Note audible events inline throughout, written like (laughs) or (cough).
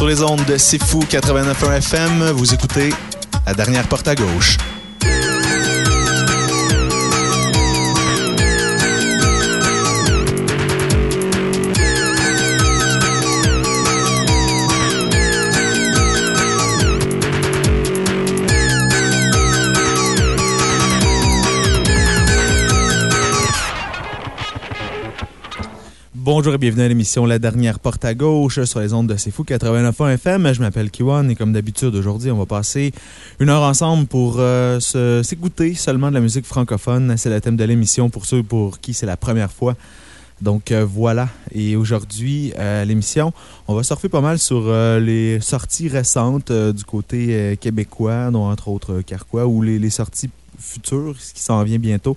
Sur les ondes de C'est Fou 89.1 FM, vous écoutez La dernière porte à gauche. Bonjour et bienvenue à l'émission La dernière porte à gauche sur les ondes de C'est Fou 89.1 FM. Je m'appelle Kiwan et comme d'habitude, aujourd'hui, on va passer une heure ensemble pour euh, s'écouter seulement de la musique francophone. C'est le thème de l'émission pour ceux pour qui c'est la première fois. Donc euh, voilà. Et aujourd'hui, à l'émission, on va surfer pas mal sur euh, les sorties récentes du côté québécois, dont entre autres Carquois, ou les, les sorties futures, ce qui s'en vient bientôt,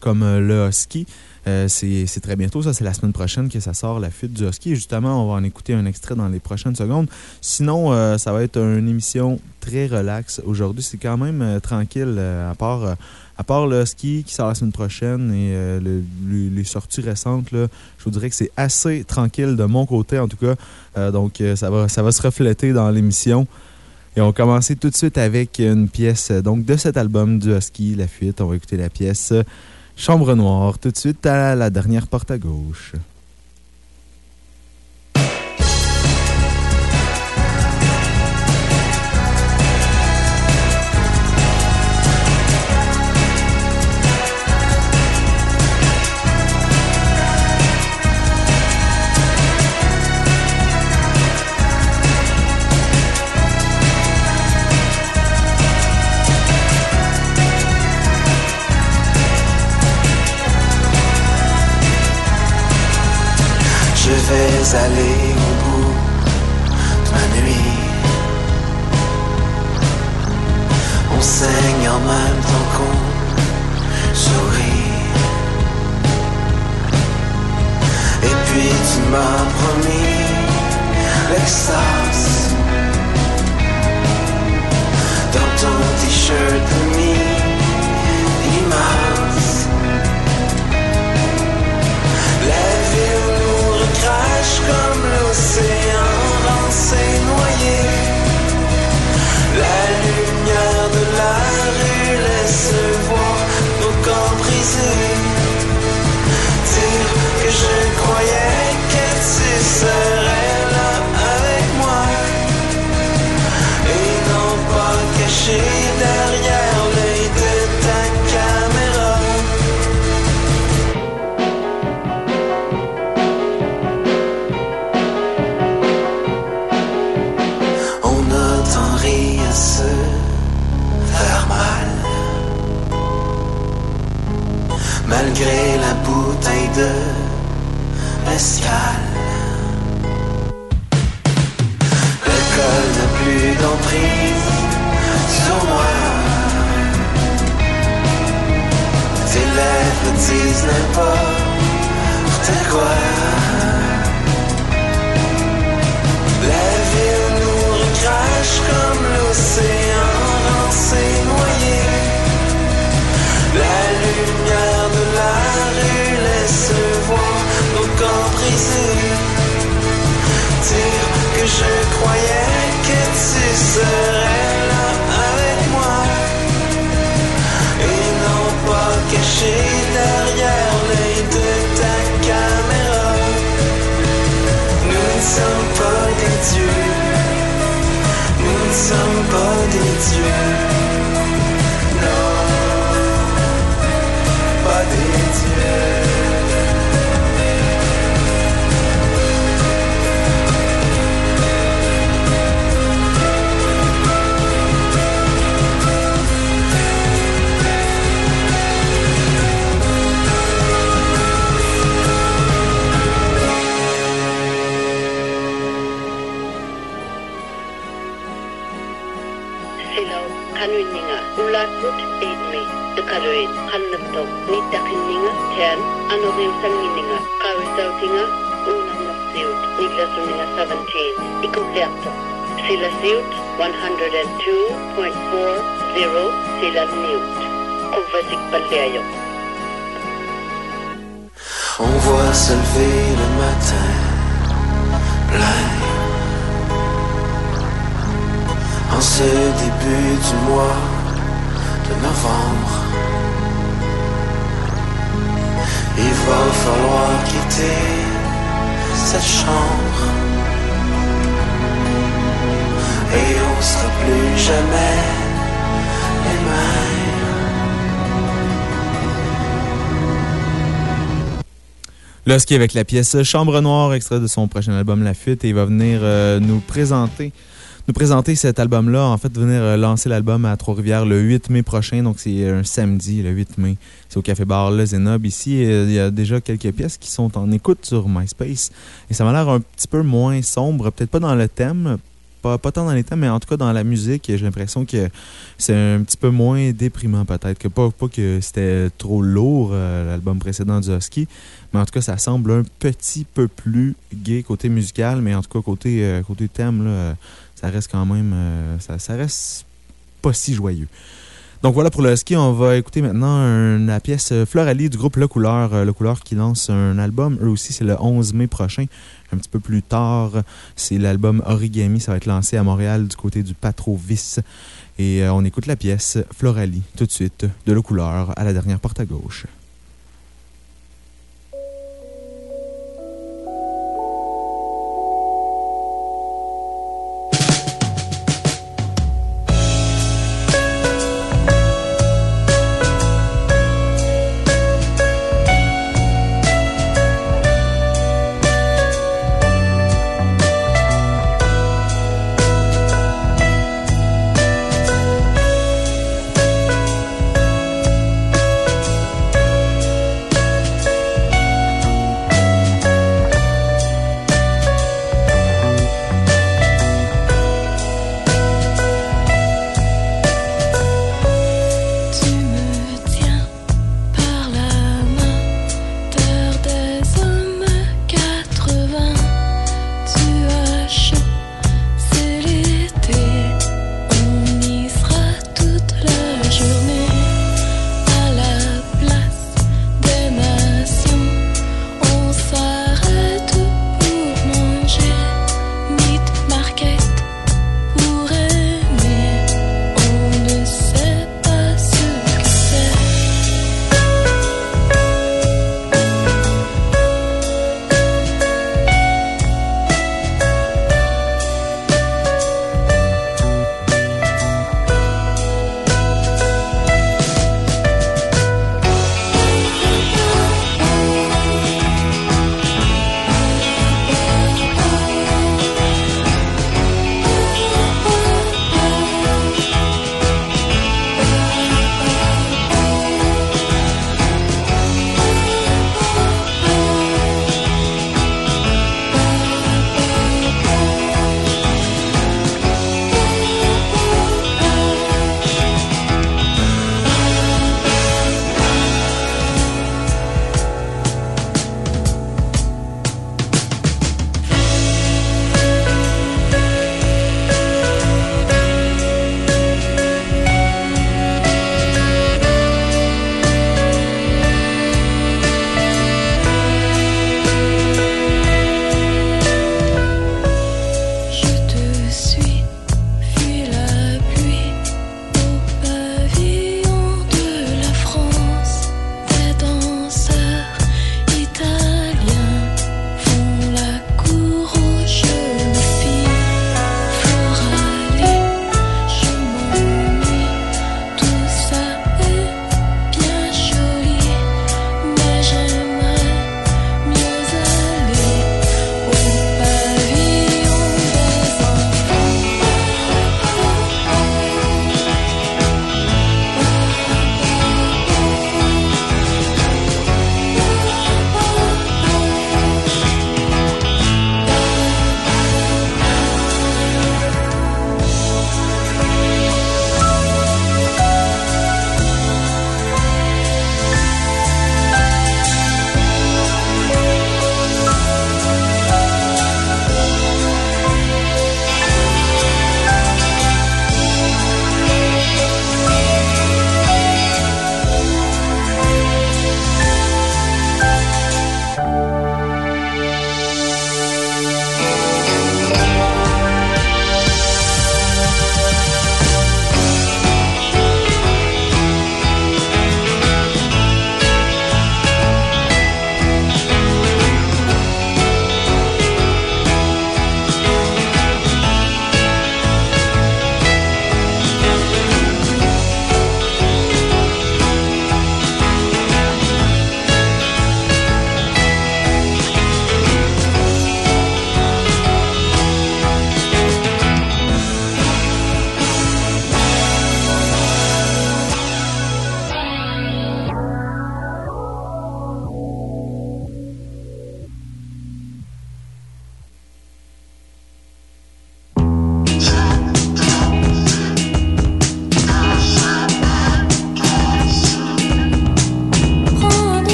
comme le Husky. Euh, c'est très bientôt, ça, c'est la semaine prochaine que ça sort, la fuite du husky. Justement, on va en écouter un extrait dans les prochaines secondes. Sinon, euh, ça va être une émission très relaxe. Aujourd'hui, c'est quand même euh, tranquille, à part à part le ski qui sort la semaine prochaine et les sorties récentes, je vous dirais que c'est assez tranquille de mon côté, en tout cas. donc, ça, va, ça va se refléter dans l'émission. Et on va commencer tout de suite avec une pièce donc, de cet album du Husky, La Fuite. On va écouter la pièce Chambre noire, tout de suite à la dernière porte à gauche. Aller mescal. L'alcool n'a plus d'emprise sur moi. Tes lèvres disent n'importe quoi. La ville nous recrache comme l'océan dans. Dire que je croyais que tu serais là avec moi. Et non pas caché derrière l'œil de ta caméra. Nous ne sommes pas des dieux. Nous ne sommes pas des dieux. Kanuninga ulatut eidme dekaluit kannapto nitakininga ten anorin sangininga kawisautinga unang nasiut niglasuninga 17 ikuliakto sila siut 102.40 sila niut palyayok On voit se lever le matin. Plein ce début du mois de novembre. Il va falloir quitter cette chambre. Et on sera plus jamais les mêmes. Ski avec la pièce Chambre Noire, extrait de son prochain album La Fuite, et il va venir euh, nous présenter nous présenter cet album-là. En fait, venir euh, lancer l'album à Trois-Rivières le 8 mai prochain. Donc, c'est un samedi, le 8 mai. C'est au Café Bar Le Zenob. Ici, euh, il y a déjà quelques pièces qui sont en écoute sur MySpace. Et ça m'a l'air un petit peu moins sombre. Peut-être pas dans le thème, pas, pas, tant dans les thèmes, mais en tout cas dans la musique, j'ai l'impression que c'est un petit peu moins déprimant peut-être. que Pas, pas que c'était trop lourd, euh, l'album précédent du Husky, mais en tout cas, ça semble un petit peu plus gay côté musical, mais en tout cas, côté, euh, côté thème, là, ça reste quand même. Euh, ça, reste pas si joyeux. Donc voilà pour le ski. On va écouter maintenant la pièce Floralie du groupe Le Couleur. Euh, le Couleur qui lance un album. Eux aussi, c'est le 11 mai prochain. Un petit peu plus tard, c'est l'album Origami. Ça va être lancé à Montréal du côté du Patrovis. Et euh, on écoute la pièce Floralie tout de suite de Le Couleur à la dernière porte à gauche.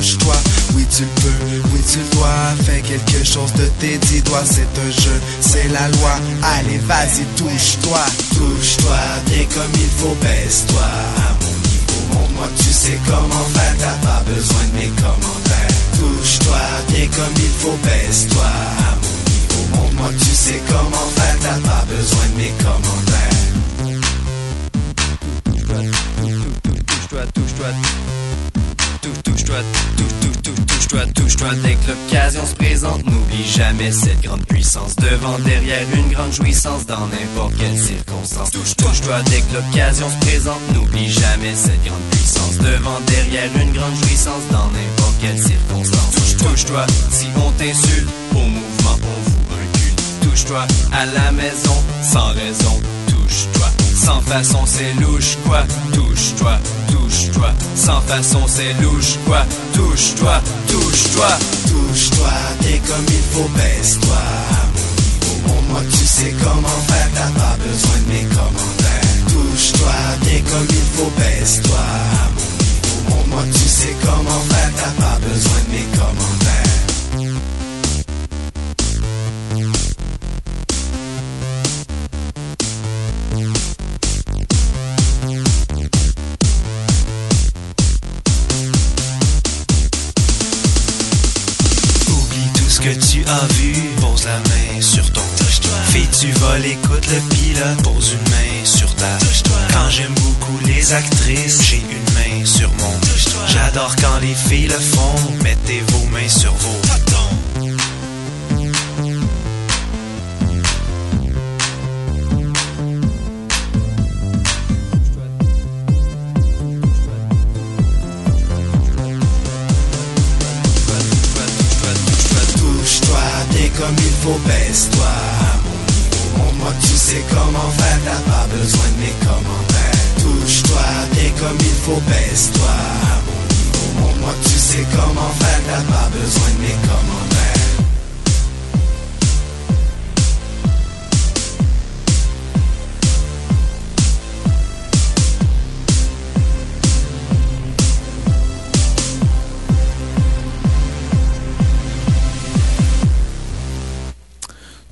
Touche-toi. Oui, tu le peux, oui, tu le dois. Fais quelque chose de tes dix doigts. C'est un jeu, c'est la loi. Allez, vas-y, touche-toi. Touche-toi, bien comme il faut, baisse-toi. À mon niveau, montre-moi tu sais comment faire. T'as pas besoin de mes commentaires. Touche-toi, bien comme il faut, baisse-toi. À mon niveau, montre-moi tu sais comment faire. T'as pas besoin de mes commentaires. touche-toi, touche-toi, touche, touche-toi, touche, touche, touche, touche-toi, touche-toi, dès que l'occasion se présente, n'oublie jamais cette grande puissance, devant, derrière, une grande jouissance, dans n'importe quelle circonstance. Touche, touche-toi, dès que l'occasion se présente, n'oublie jamais cette grande puissance, devant, derrière, une grande jouissance, dans n'importe quelle circonstance. Touche, touche-toi, si on t'insulte, au mouvement, on vous recule. Touche-toi, à la maison, sans raison, touche-toi. Sans façon, c'est louche, quoi. Touche-toi, touche-toi. Sans façon, c'est louche, quoi. Touche-toi, touche-toi. Touche-toi, t'es comme il faut, baisse-toi. Pour moi, tu sais comment faire, t'as pas besoin de mes commentaires. Touche-toi, t'es comme il faut, baisse-toi. Pour moi, tu sais comment faire, t'as pas besoin de mes commentaires. Tu pose la main sur ton touche-toi. Fais du vol, écoute le pilote, pose une main sur ta. Quand j'aime beaucoup les actrices, j'ai une main sur mon. J'adore quand les filles le font, mettez vos mains sur vos faut, baisse-toi. Mon moi, tu sais comment faire, t'as pas besoin de mes commentaires. Touche-toi, t'es comme il faut, baisse-toi. Mon moi, tu sais comment faire, t'as pas besoin de mes commentaires.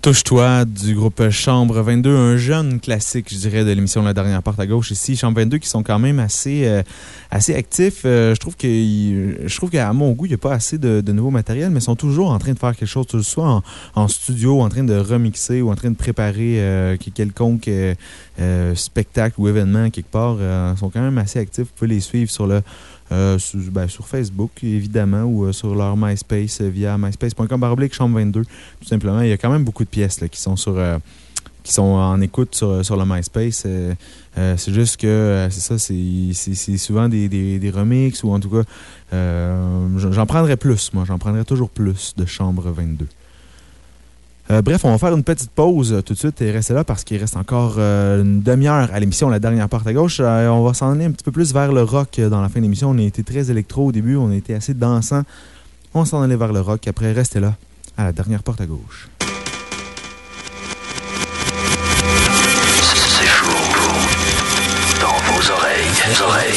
Touche-toi du groupe Chambre 22, un jeune classique, je dirais, de l'émission La Dernière Porte à Gauche ici. Chambre 22 qui sont quand même assez, euh, assez actifs. Euh, je trouve que, je trouve qu'à mon goût, il n'y a pas assez de, de nouveaux matériels, mais ils sont toujours en train de faire quelque chose, soit en, studio, en train de remixer ou en train de préparer euh, quelconque spectacle ou événement quelque part. Ils sont quand même assez actifs. Vous pouvez les suivre sur le euh, sur, ben, sur Facebook, évidemment, ou euh, sur leur MySpace euh, via myspace.com chambre 22. Tout simplement, il y a quand même beaucoup de pièces qui sont sur. qui sont en écoute sur, sur le MySpace. C'est juste que, c'est ça, c'est souvent des, des, des remixes ou en tout cas, j'en prendrais plus, moi. J'en prendrais toujours plus de Chambre 22. Euh, bref, on va faire une petite pause euh, tout de suite et restez là parce qu'il reste encore euh, une demi-heure à l'émission La Dernière Porte à Gauche. Euh, on va s'en aller un petit peu plus vers le rock dans la fin de l'émission. On a été très électro au début, on a été assez dansant. On s'en aller vers le rock. Après, restez là à La Dernière Porte à Gauche. C'est chaud. Dans vos oreilles, vos oreilles.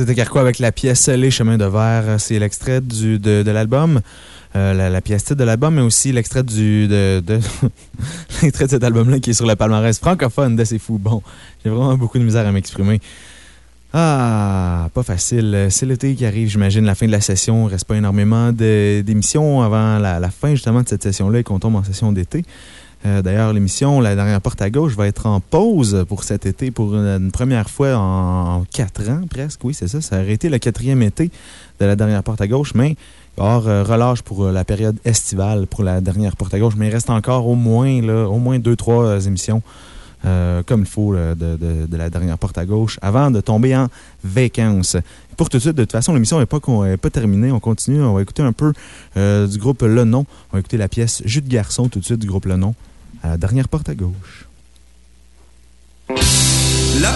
C'était Carquois avec la pièce Les chemins de verre. C'est l'extrait de, de l'album. Euh, la, pièce titre de l'album, mais aussi l'extrait du de, (laughs) l'extrait de cet album-là qui est sur le palmarès francophone de C'est fou. Bon, j'ai vraiment beaucoup de misère à m'exprimer. Ah, pas facile. C'est l'été qui arrive, j'imagine, la fin de la session. Il reste pas énormément d'émissions avant la, la fin, justement, de cette session-là et qu'on tombe en session d'été. Euh, D'ailleurs, l'émission La dernière porte à gauche va être en pause pour cet été pour une, première fois en quatre ans, presque. Oui, c'est ça. Ça aurait été le quatrième été de la dernière porte à gauche, mais avoir euh, relâche pour euh, la période estivale pour la dernière porte à gauche. Mais il reste encore au moins, au moins deux, trois euh, émissions comme il faut de, la dernière porte à gauche avant de tomber en vacances. Pour tout de suite, de toute façon, l'émission n'est pas, pas terminée. On continue. On va écouter un peu du groupe Le Nom. On va écouter la pièce Jus de garçon tout de suite du groupe Le Nom à la dernière porte à gauche. La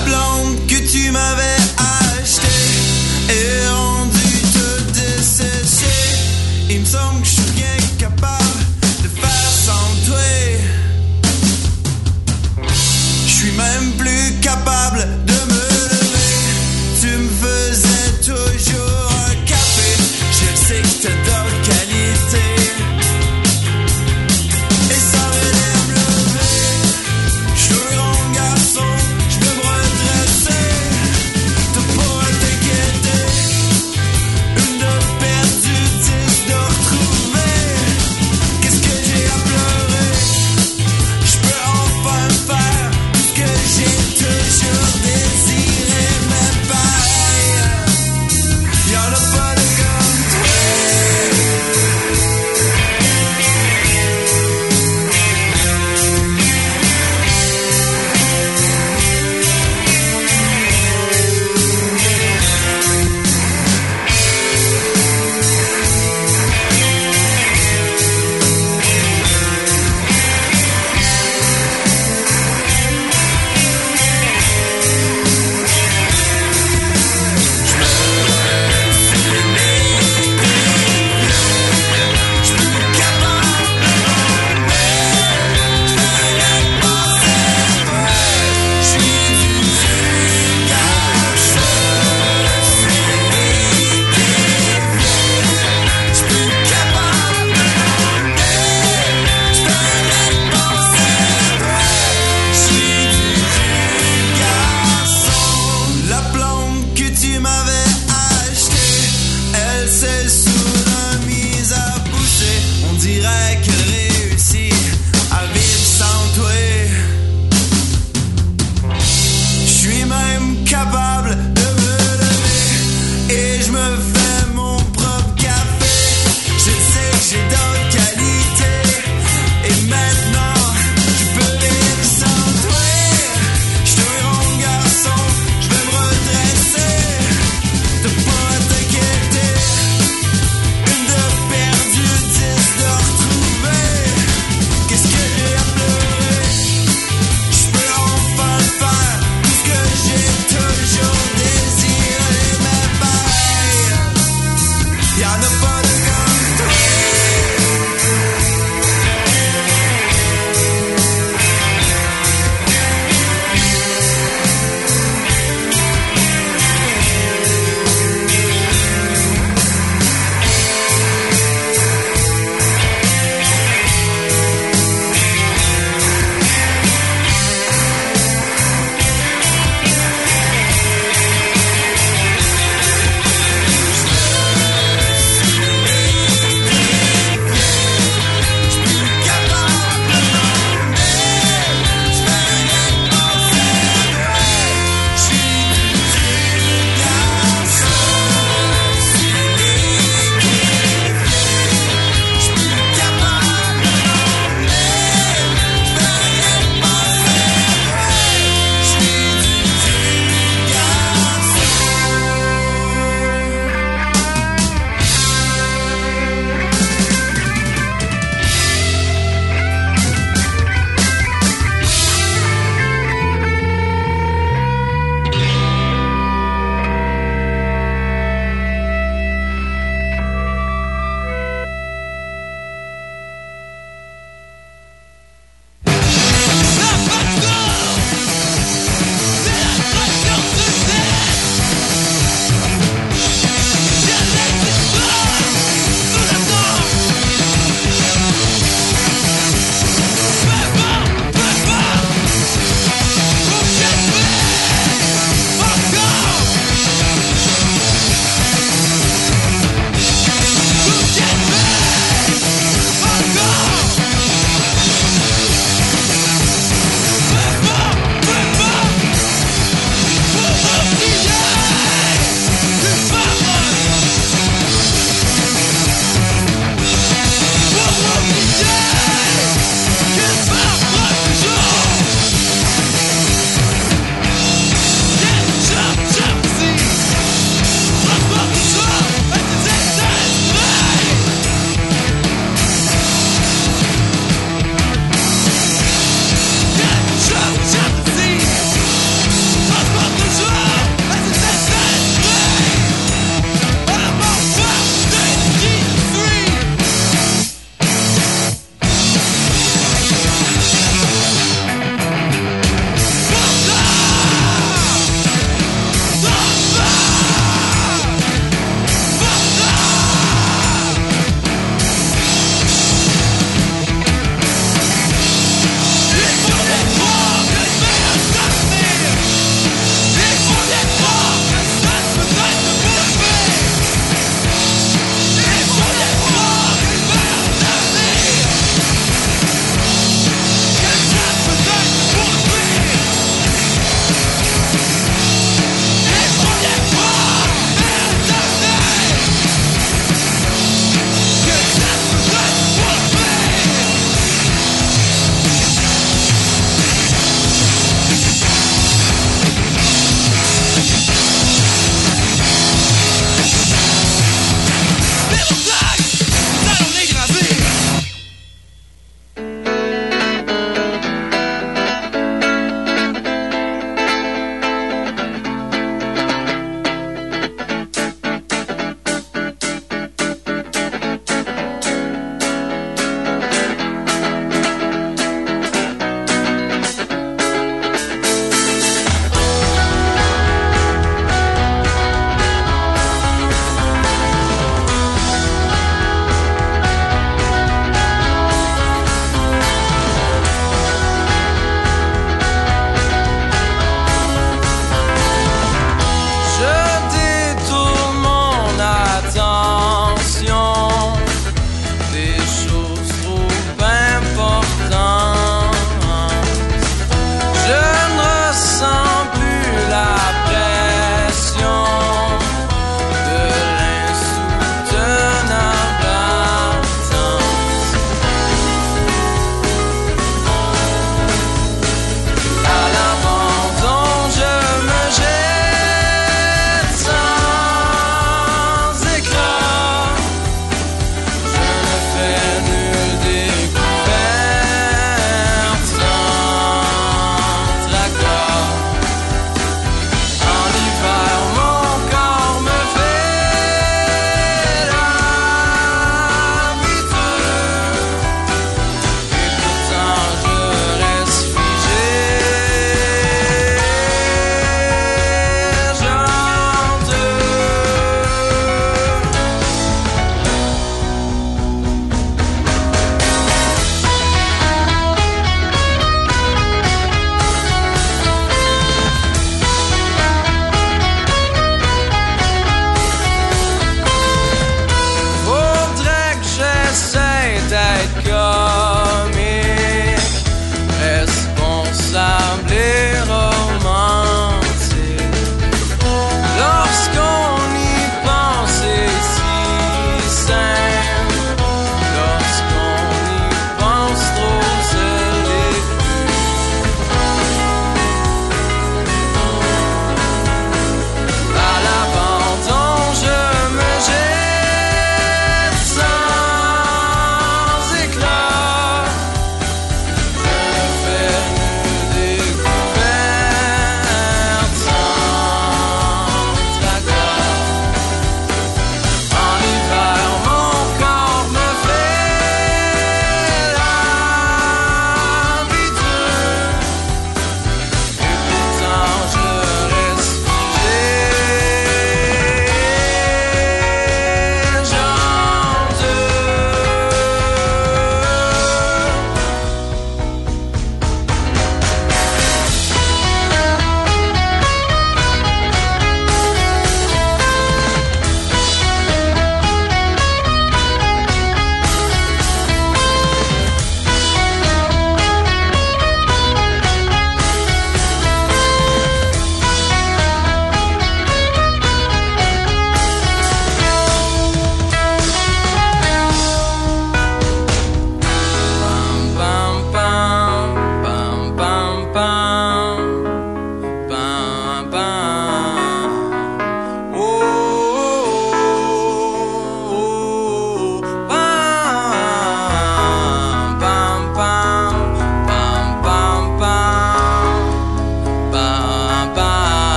Amen.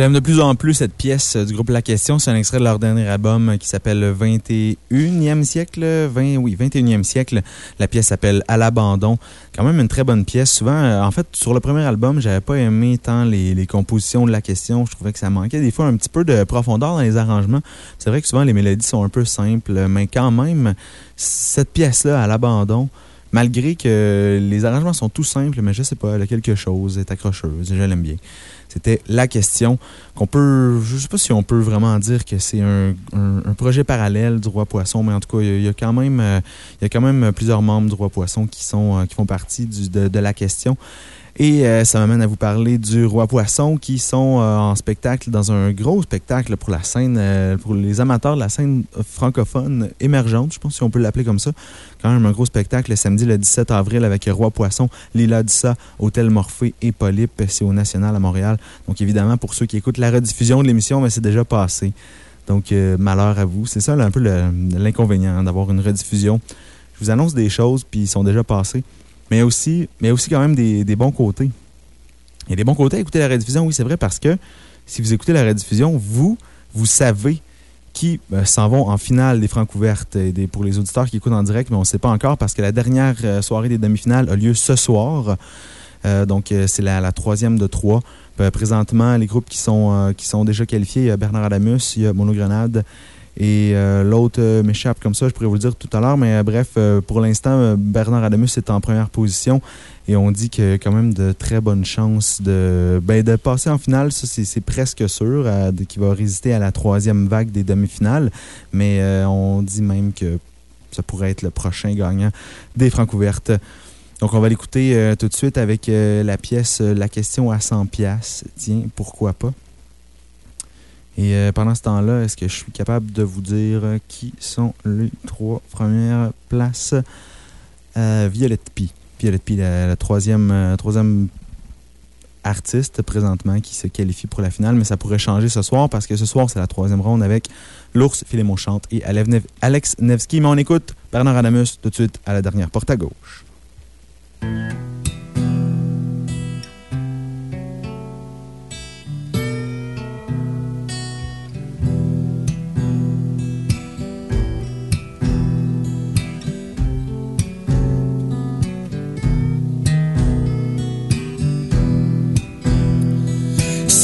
J'aime de plus en plus cette pièce euh, du groupe La Question. C'est un extrait de leur dernier album euh, qui s'appelle le 21e siècle. 20, oui, 21e siècle. La pièce s'appelle À l'abandon. Quand même une très bonne pièce. Souvent, euh, en fait, sur le premier album, j'avais pas aimé tant les, les compositions de La Question. Je trouvais que ça manquait des fois un petit peu de profondeur dans les arrangements. C'est vrai que souvent les mélodies sont un peu simples, mais quand même, cette pièce-là, À l'abandon, malgré que les arrangements sont tout simples, mais je sais pas, elle a quelque chose, elle est accrocheuse, je l'aime bien. C'était la question qu'on peut, je sais pas si on peut vraiment dire que c'est un, un- projet parallèle du Roi Poisson, mais en tout cas, il y a- quand même, euh, il y a quand même plusieurs membres du Roi Poisson qui, sont, euh, qui font partie de, de la question. Et euh, ça m'amène à vous parler du Roi Poisson qui sont euh, en spectacle dans un gros spectacle pour la scène, euh, pour les amateurs de la scène francophone émergente, je pense si on peut l'appeler comme ça. Quand même un gros spectacle le samedi le 17 avril avec Roi Poisson, Lila Dissa, Hôtel Morphée et Polype. C'est au National à Montréal. Donc évidemment, pour ceux qui écoutent la rediffusion de l'émission, mais c'est déjà passé. Donc malheur à vous. C'est ça un peu l'inconvénient hein, d'avoir une rediffusion. Je vous annonce des choses, puis ils sont déjà passés. Mais aussi, mais aussi quand même des, des bons côtés. Il y a des bons côtés à écouter la rediffusion, oui, c'est vrai, parce que si vous écoutez la rediffusion, vous, vous savez qui euh, s'en vont en finale des francs ouvertes et des, pour les auditeurs qui écoutent en direct, mais on ne sait pas encore parce que la dernière euh, soirée des demi-finales a lieu ce soir. Euh, donc, c'est la, troisième de trois. Présentement, les groupes qui sont, qui sont déjà qualifiés, il y a Bernard Adamus, il y a Monogrenade et euh, l'autre euh, m'échappe comme ça, je pourrais vous le dire tout à l'heure, mais euh, bref, pour l'instant, Bernard Adamus est en première position et on dit qu'il y a quand même de très bonnes chances de, ben, de passer en finale. Ça, c'est presque sûr, qu'il va résister à la troisième vague des demi-finales, mais on dit même que ça pourrait être le prochain gagnant des Francs ouvertes. Donc, on va l'écouter tout de suite avec la pièce La question à 100 pièces. Tiens, pourquoi pas? Et euh, pendant ce temps-là, est-ce que je suis capable de vous dire euh, qui sont les trois premières places? Euh, Violette P? Violette P, la, troisième, euh, troisième artiste présentement qui se qualifie pour la finale, mais ça pourrait changer ce soir parce que ce soir, c'est la troisième ronde avec l'ours Philémon Chante et Alex Nevsky. Mais on écoute Bernard Adamus tout de suite à la dernière porte à gauche.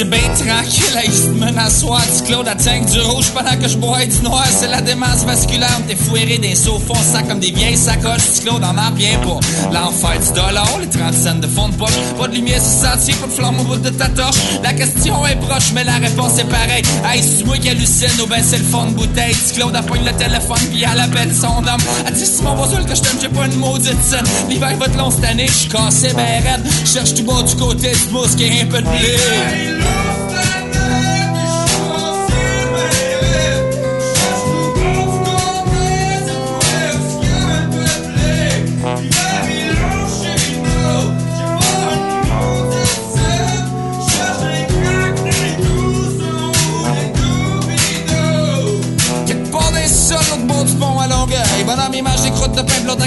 Bien tranquille, il se menace soir du Claude tank du rouge pendant que je bois du noir. C'est la démence vasculaire, t'es fouéré d'un saut ça comme des vieilles sacoches. Du Claude en a bien pas. L'enfer du dollar, les 30 cents de fond de poche. Pas de lumière sur sentier, pas de flamme au bout de ta torche. La question est proche, mais la réponse est pareille. Hey, c'est moi qui hallucine ou ben c'est le fond de bouteille. Du Claude appogne le téléphone puis elle appelle son homme. Elle dit Simon Bosul que je t'aime, j'ai pas une maudite scène. L'hiver va être long cette année, je suis cassé ben raide. Cherche tout bas du côté du qui est un peu de blé.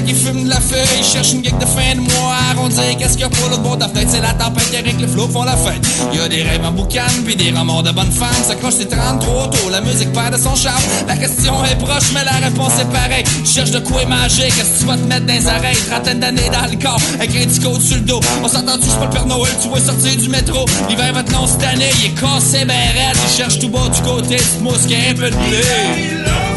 Qui fume de la feuille. Il cherche une geek de fin de mois. Arrondir, qu'est-ce qu'il y a pour l'autre bord de la fenêtre? C'est la tempête avec le flot font la fête. Y a des rêves en boucan, puis des remords de bonnes femmes. S'accroche, c'est 33 tôt. La musique perd de son charme. La question est proche, mais la réponse est pareille. Cherche de quoi manger, qu'est-ce que tu vas te mettre dans les oreilles? Trentaine d'années dans le corps, avec un disco sur le dos. On s'entend-tu, pas le Père Noël, tu vas sortir du métro. L'hiver va être long cette année, il est cassé, ben. Il cherche tout bas du côté, du mousse qui a un peu de blé.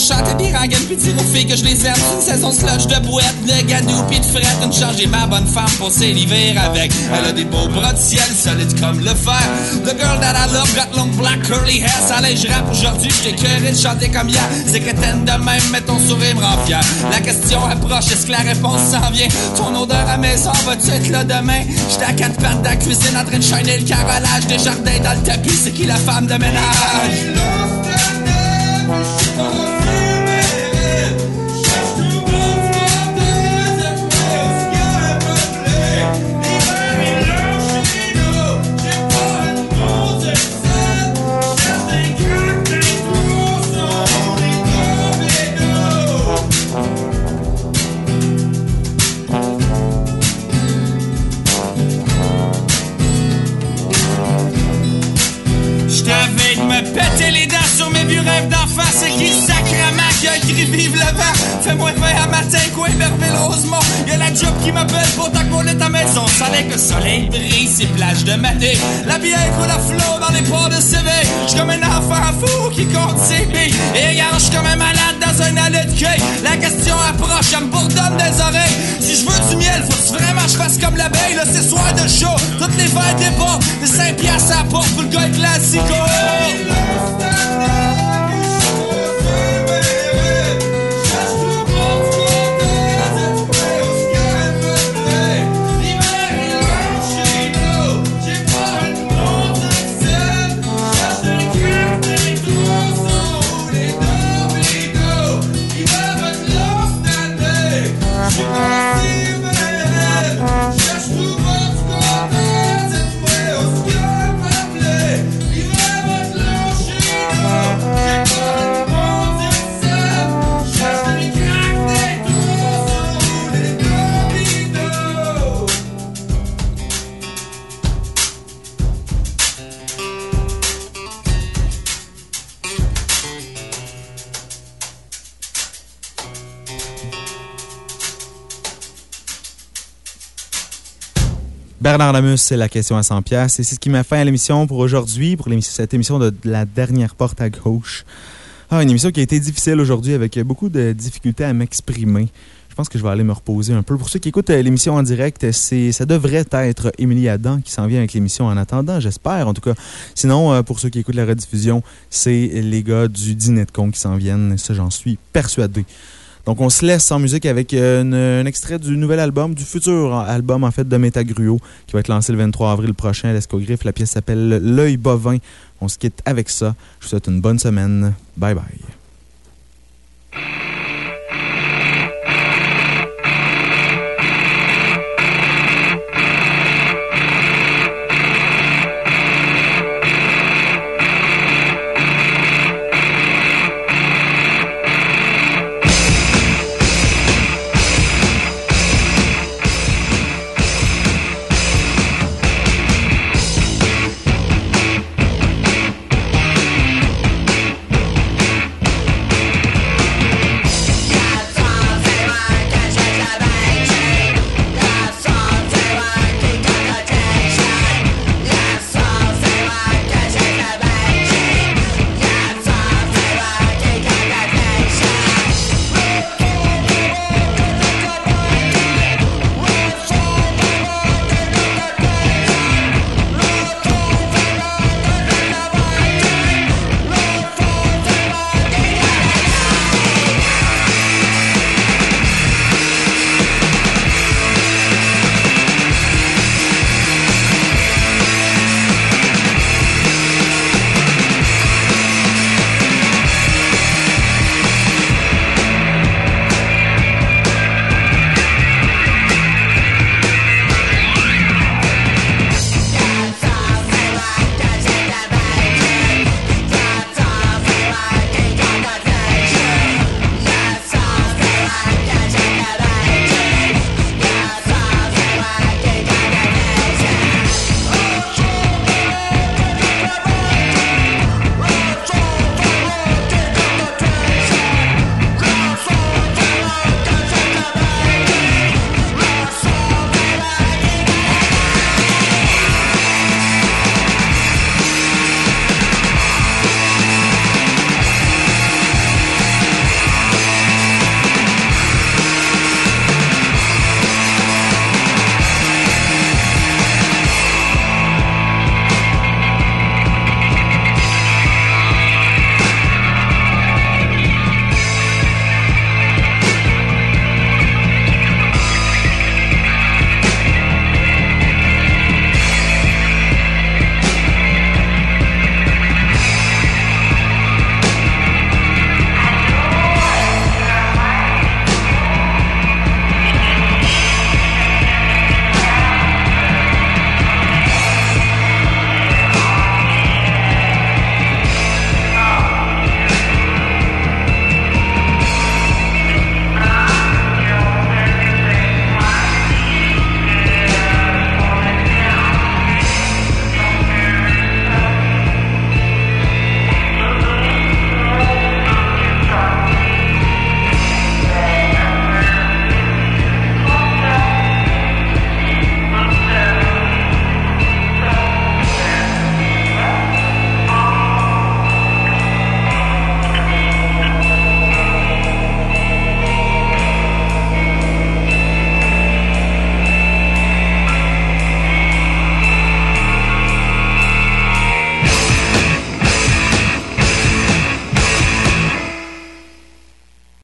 Chanter des rengaines pis dire aux filles que je les aime. Une saison sludge de boîte, de gadou pis de frette. Une charge ma bonne femme pour l'hiver avec. Elle a des beaux bras de ciel solides comme le fer. The girl that I love got long black curly hair. Ça je rappe aujourd'hui, j'étais curé de chanter comme hier. C'est t'aimes de même, mais ton sourire me rend. La question approche, est-ce que la réponse s'en vient? Ton odeur à maison, vas-tu être là demain? J'étais à quatre pattes dans la cuisine en train de shiner le carrelage des jardins dans le tapis. C'est qui la femme de ménage? Sacrament qui Vive le vent. Fais-moi vin à matin, quoi, Merville Rosemont. Y'a la job qui m'appelle pour ta maison. Salait que le soleil brille, ces plages de maté. La bière coule à flot dans les ports de CV. J'suis comme un enfant fou qui compte ses billes. Et regarde, j'suis comme un malade dans un allée de quai. La question approche, elle me bourdonne des oreilles. Si je veux du miel, faut vraiment je fasse comme l'abeille. Là, c'est soir de show, toutes les verres débordent. Des 5 piastres à pour le gars classico. C'est la question à 100 pièces et c'est ce qui m'a fait à l'émission pour aujourd'hui, pour cette émission de la dernière porte à gauche. Ah, une émission qui a été difficile aujourd'hui avec beaucoup de difficultés à m'exprimer. Je pense que je vais aller me reposer un peu. Pour ceux qui écoutent euh, l'émission en direct, ça devrait être Émilie Adam qui s'en vient avec l'émission en attendant, j'espère en tout cas. Sinon, euh, pour ceux qui écoutent la rediffusion, c'est les gars du Dîner de con qui s'en viennent. Ça, j'en suis persuadé. Donc, on se laisse en musique avec euh, un extrait du nouvel album, du futur album, en fait, de Métagruo, qui va être lancé le 23 avril prochain à l'Escogriffe. La pièce s'appelle L'œil bovin. On se quitte avec ça. Je vous souhaite une bonne semaine. Bye bye.